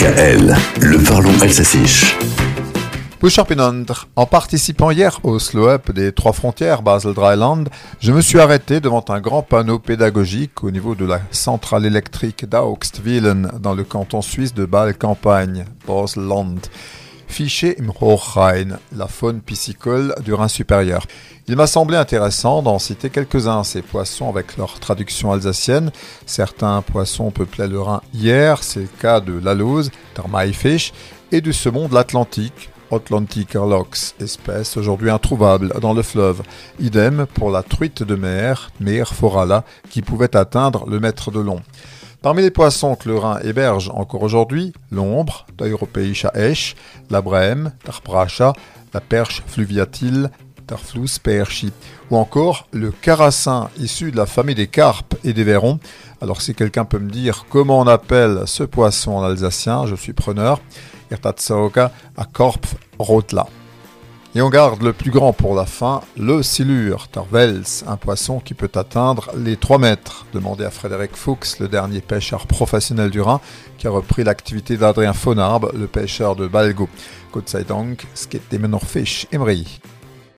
DKL, le parlons alsacien. En participant hier au Slow Up des trois frontières Basel Dryland, je me suis arrêté devant un grand panneau pédagogique au niveau de la centrale électrique d'Augstwillen dans le canton suisse de Bâle-Campagne, Basel-Land. Fiché im Hochrhein, la faune piscicole du Rhin supérieur. Il m'a semblé intéressant d'en citer quelques-uns, ces poissons avec leur traduction alsacienne. Certains poissons peuplaient le Rhin hier, c'est le cas de l'alose, Thermaifisch, et du saumon de l'Atlantique, Atlantic espèce aujourd'hui introuvable dans le fleuve. Idem pour la truite de mer, Mer forala, qui pouvait atteindre le mètre de long. Parmi les poissons que le Rhin héberge encore aujourd'hui, l'ombre, Esch, la brème, la perche fluviatile, Tarflus perchi, ou encore le carassin issu de la famille des carpes et des verrons. Alors si quelqu'un peut me dire comment on appelle ce poisson en alsacien, je suis preneur. Irtatsaoka à Korpf Rotla. Et on garde le plus grand pour la fin, le silure, Tarvels, un poisson qui peut atteindre les 3 mètres. Demandez à Frédéric Fuchs, le dernier pêcheur professionnel du Rhin, qui a repris l'activité d'Adrien Fonarbe, le pêcheur de Balgo. Dank,